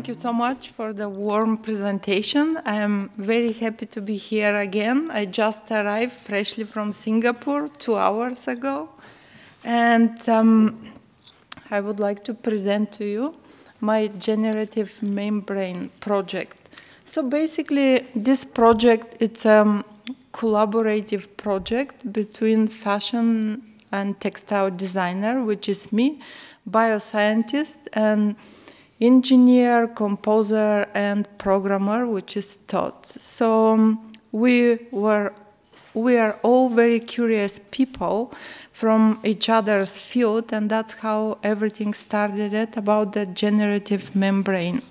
thank you so much for the warm presentation. I'm very happy to be here again. I just arrived freshly from Singapore two hours ago. And um, I would like to present to you my generative membrane project. So basically, this project, it's a collaborative project between fashion and textile designer, which is me, bioscientist, and engineer, composer, and programmer, which is Todd. So um, we were we are all very curious people from each other's field, and that's how everything started about the generative membrane.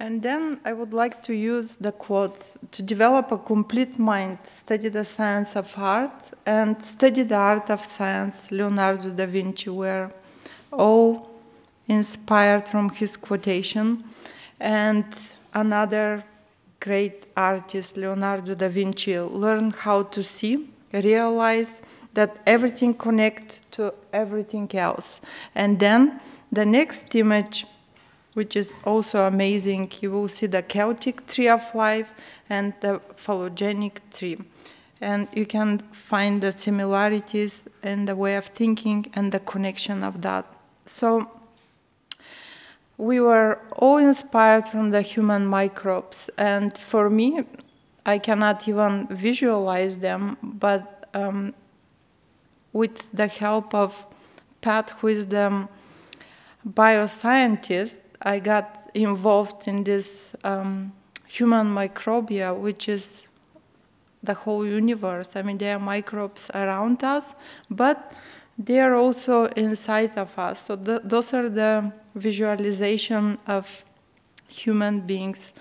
And then I would like to use the quote to develop a complete mind, study the science of art, and study the art of science. Leonardo da Vinci were all inspired from his quotation. And another great artist, Leonardo da Vinci, learned how to see, realize that everything connects to everything else. And then the next image which is also amazing. You will see the Celtic tree of life and the phylogenetic tree. And you can find the similarities in the way of thinking and the connection of that. So we were all inspired from the human microbes. And for me, I cannot even visualize them, but um, with the help of Pat, who is the bioscientist, I got involved in this um, human microbia, which is the whole universe. I mean, there are microbes around us, but they are also inside of us. So th- those are the visualization of human beings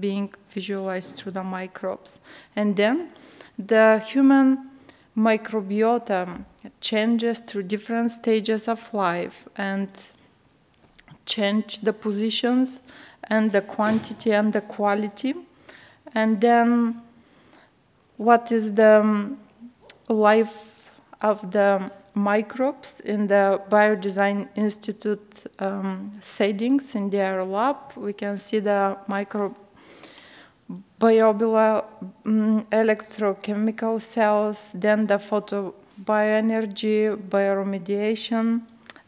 being visualized through the microbes. And then the human microbiota changes through different stages of life and change the positions and the quantity and the quality. And then what is the um, life of the microbes in the Biodesign Institute um, settings in their lab. We can see the micro biobula um, electrochemical cells, then the photobioenergy, bioremediation,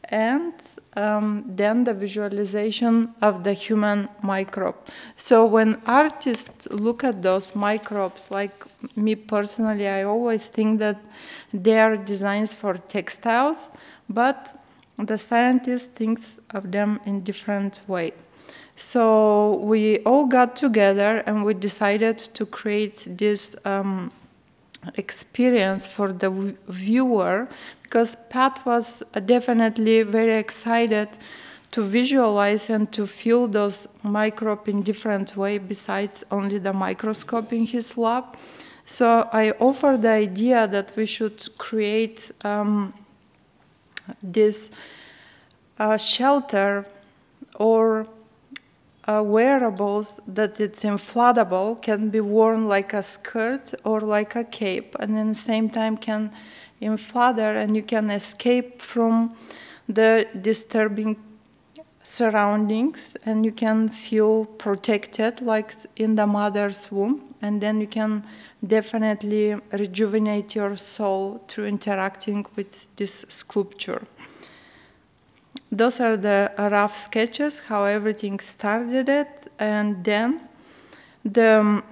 and um, then the visualization of the human microbe. So when artists look at those microbes, like me personally, I always think that they are designs for textiles, but the scientist thinks of them in different way. So we all got together and we decided to create this um, experience for the viewer because Pat was definitely very excited to visualize and to feel those microbes in different way besides only the microscope in his lab. So I offered the idea that we should create um, this uh, shelter or uh, wearables that it's inflatable can be worn like a skirt or like a cape and in the same time can inflate and you can escape from the disturbing surroundings and you can feel protected like in the mother's womb and then you can definitely rejuvenate your soul through interacting with this sculpture those are the rough sketches how everything started it and then the um,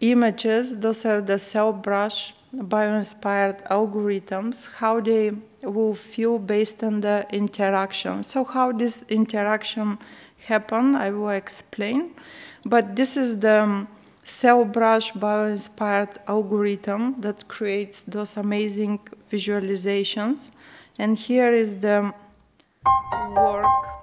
images those are the cell brush bio-inspired algorithms how they will feel based on the interaction. So how this interaction happen i will explain. But this is the um, cell brush bio-inspired algorithm that creates those amazing visualizations. And here is the work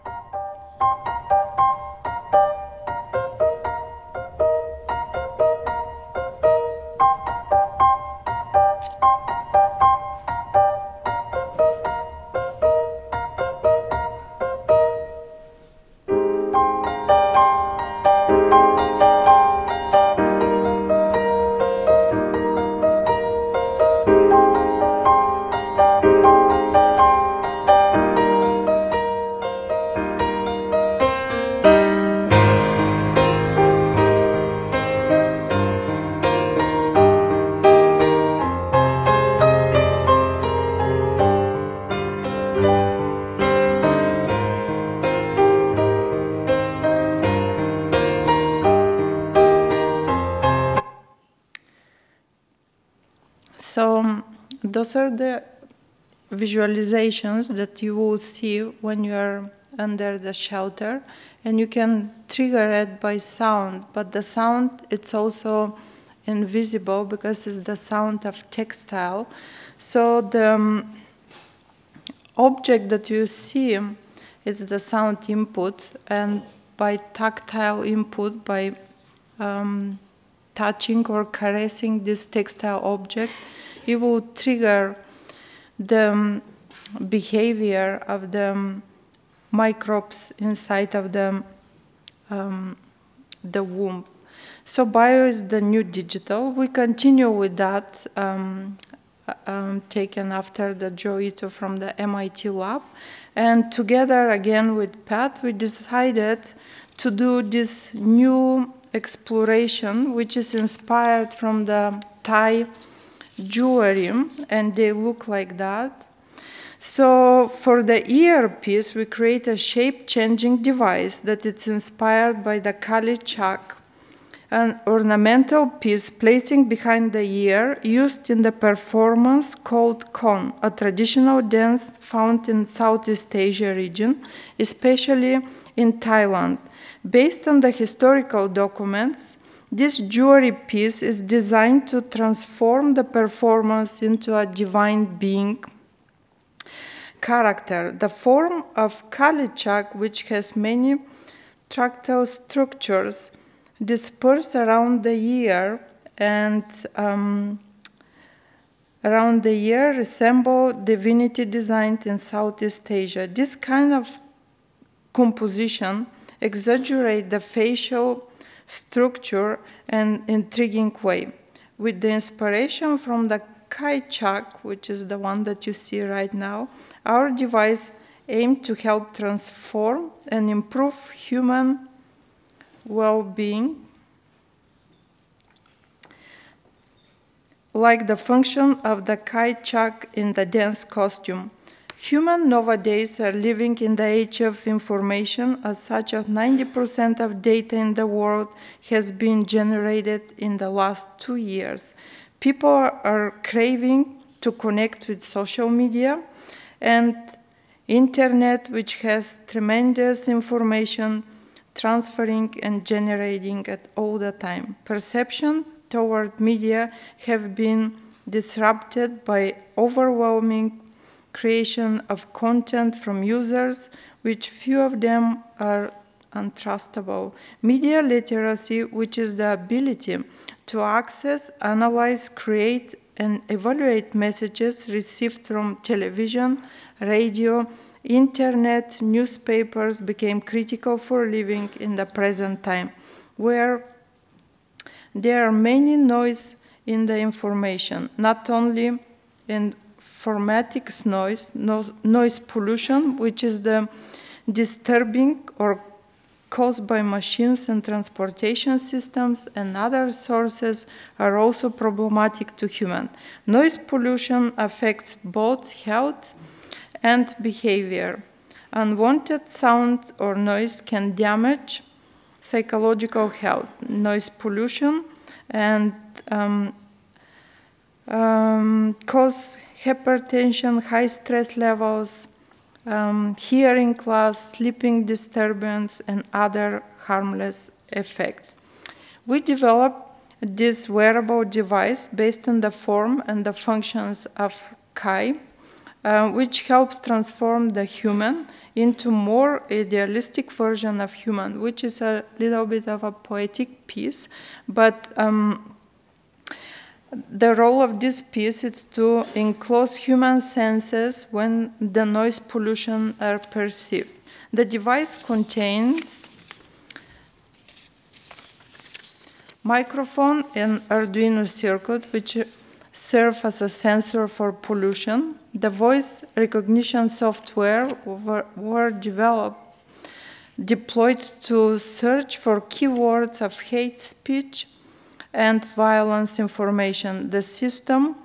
those are the visualizations that you will see when you are under the shelter. And you can trigger it by sound but the sound it's also invisible because it's the sound of textile. So the um, object that you see is the sound input and by tactile input by um, touching or caressing this textile object it will trigger the um, behavior of the um, microbes inside of the, um, the womb. So bio is the new digital. We continue with that, um, uh, um, taken after the Joi Ito from the MIT lab. And together again with Pat, we decided to do this new exploration, which is inspired from the Thai jewelry, and they look like that. So for the earpiece, we create a shape-changing device that is inspired by the Kali Chak, an ornamental piece placing behind the ear used in the performance called Khon, a traditional dance found in Southeast Asia region, especially in Thailand. Based on the historical documents, this jewelry piece is designed to transform the performance into a divine being character. The form of Kalichak, which has many tractile structures dispersed around the ear and um, around the ear resemble divinity designed in Southeast Asia. This kind of composition exaggerate the facial structure and intriguing way. With the inspiration from the Kai Chak, which is the one that you see right now, our device aimed to help transform and improve human well being, like the function of the Kai Chak in the dance costume. Humans nowadays are living in the age of information, as such, of 90% of data in the world has been generated in the last two years. People are craving to connect with social media and internet which has tremendous information transferring and generating at all the time. Perception toward media have been disrupted by overwhelming creation of content from users, which few of them are untrustable. Media literacy, which is the ability to access, analyze, create, and evaluate messages received from television, radio, internet, newspapers became critical for living in the present time, where there are many noise in the information, not only in informatics noise, noise pollution, which is the disturbing or caused by machines and transportation systems and other sources are also problematic to human. Noise pollution affects both health and behavior. Unwanted sound or noise can damage psychological health. Noise pollution and um, um, cause hypertension, high stress levels, um, hearing loss, sleeping disturbance, and other harmless effects. We developed this wearable device based on the form and the functions of Kai, uh, which helps transform the human into more idealistic version of human, which is a little bit of a poetic piece, but um, the role of this piece is to enclose human senses when the noise pollution are perceived. The device contains microphone and Arduino circuit which serve as a sensor for pollution. The voice recognition software were, were developed deployed to search for keywords of hate speech and violence information. The system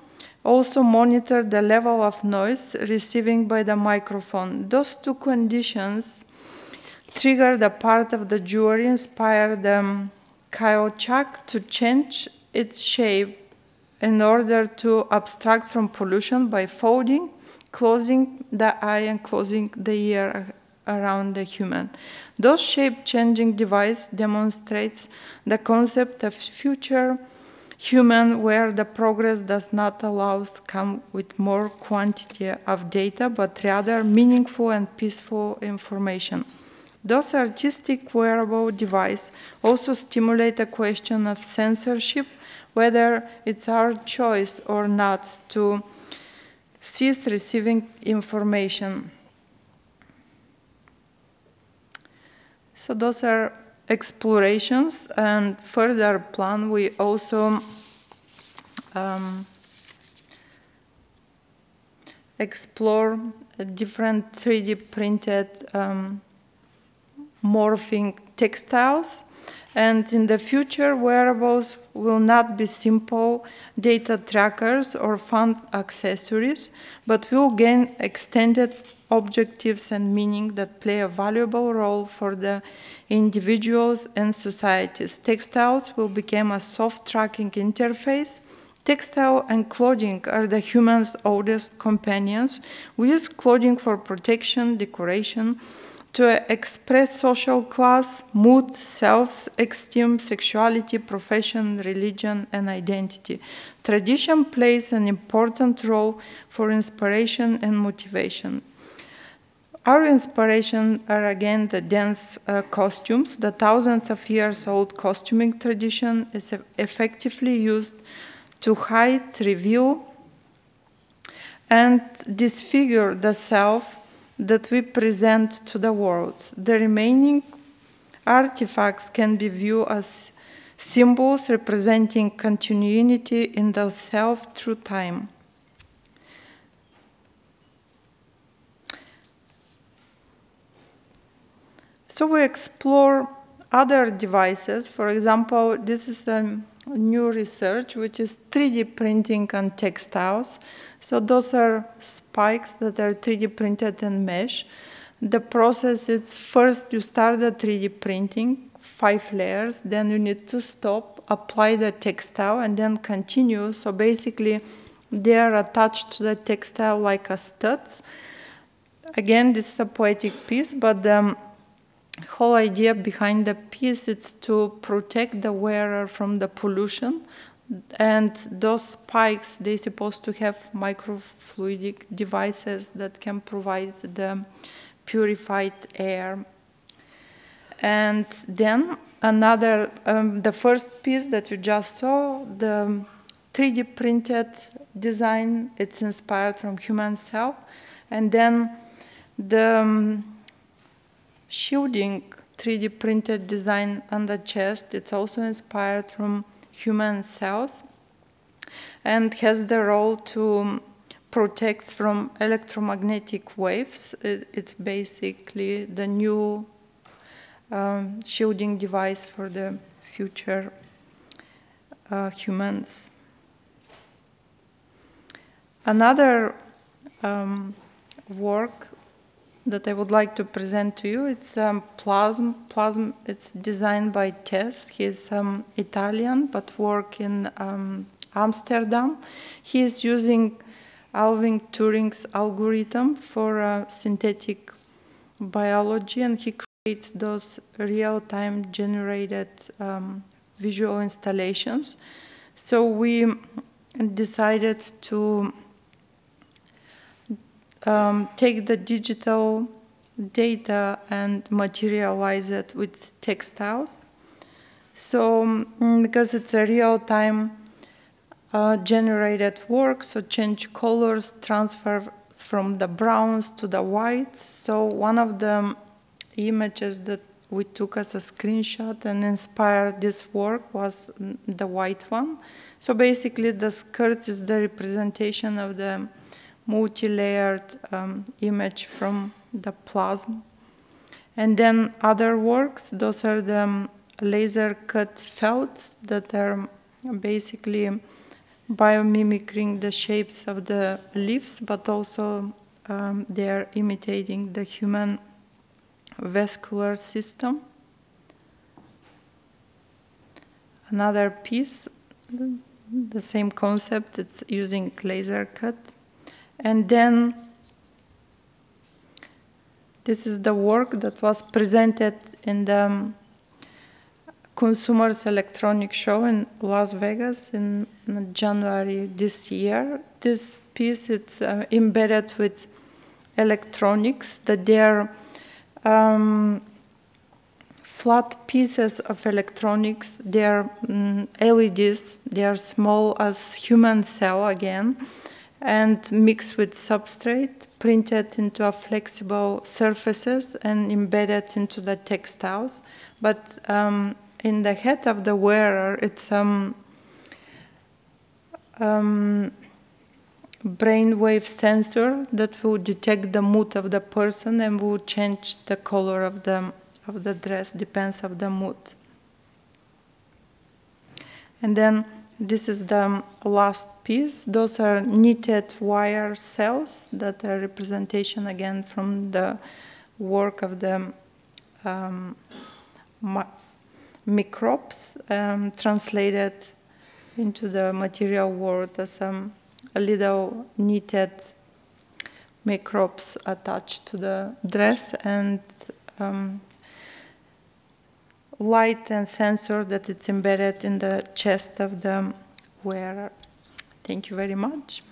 also monitored the level of noise receiving by the microphone. Those two conditions triggered a part of the jury-inspired the um, Kyle Chuck to change its shape in order to abstract from pollution by folding, closing the eye and closing the ear around the human. Those shape-changing device demonstrates the concept of future human where the progress does not allow us to come with more quantity of data, but rather meaningful and peaceful information. Those artistic wearable devices also stimulate a question of censorship, whether it's our choice or not to cease receiving information. So those are explorations and further plan we also um, explore different 3D printed um, morphing textiles and in the future wearables will not be simple data trackers or fun accessories but will gain extended objectives and meaning that play a valuable role for the individuals and societies. Textiles will become a soft tracking interface. Textile and clothing are the human's oldest companions. We use clothing for protection, decoration, to express social class, mood, self esteem, sexuality, profession, religion, and identity. Tradition plays an important role for inspiration and motivation. Our inspiration are again the dance uh, costumes. The thousands of years old costuming tradition is effectively used to hide, reveal, and disfigure the self that we present to the world. The remaining artifacts can be viewed as symbols representing continuity in the self through time. So we explore other devices. For example, this is a new research, which is 3D printing on textiles. So those are spikes that are 3D printed and mesh. The process is first you start the 3D printing, five layers, then you need to stop, apply the textile, and then continue. So basically, they are attached to the textile like a studs. Again, this is a poetic piece, but the whole idea behind the piece is to protect the wearer from the pollution. And those spikes they're supposed to have microfluidic devices that can provide the purified air. And then another um, the first piece that you just saw the 3d printed design it's inspired from human cell. And then the um, shielding 3D printed design on the chest. It's also inspired from human cells and has the role to protect from electromagnetic waves. It's basically the new um, shielding device for the future uh, humans. Another um, work that I would like to present to you. It's um, Plasm. Plasm. It's designed by Tess. He's um, Italian but work in um, Amsterdam. He is using Alan Turing's algorithm for uh, synthetic biology, and he creates those real-time generated um, visual installations. So we decided to um, take the digital data and materialize it with textiles. So, mm, because it's a real time uh, generated work, so change colors, transfer from the browns to the whites. So, one of the images that we took as a screenshot and inspired this work was the white one. So, basically, the skirt is the representation of the multi-layered um, image from the plasma. And then other works, those are the um, laser cut felts that are basically biomimicking the shapes of the leaves, but also um, they are imitating the human vascular system. Another piece the same concept. It's using laser cut. And then this is the work that was presented in the um, Consumers Electronic Show in Las Vegas in January this year. This piece is uh, embedded with electronics that they're um, flat pieces of electronics. They are um, LEDs. They are small as human cell again, and mixed with substrate, printed into a flexible surfaces and embedded into the textiles. But um, in the head of the wearer, it's um, um, brainwave sensor that will detect the mood of the person and will change the color of the of the dress depends of the mood and then this is the last piece. Those are knitted wire cells that are representation again from the work of the um, microbes um, translated into the material world as um, a little knitted microbes attached to the dress and um, light and sensor that it's embedded in the chest of the wearer. Thank you very much.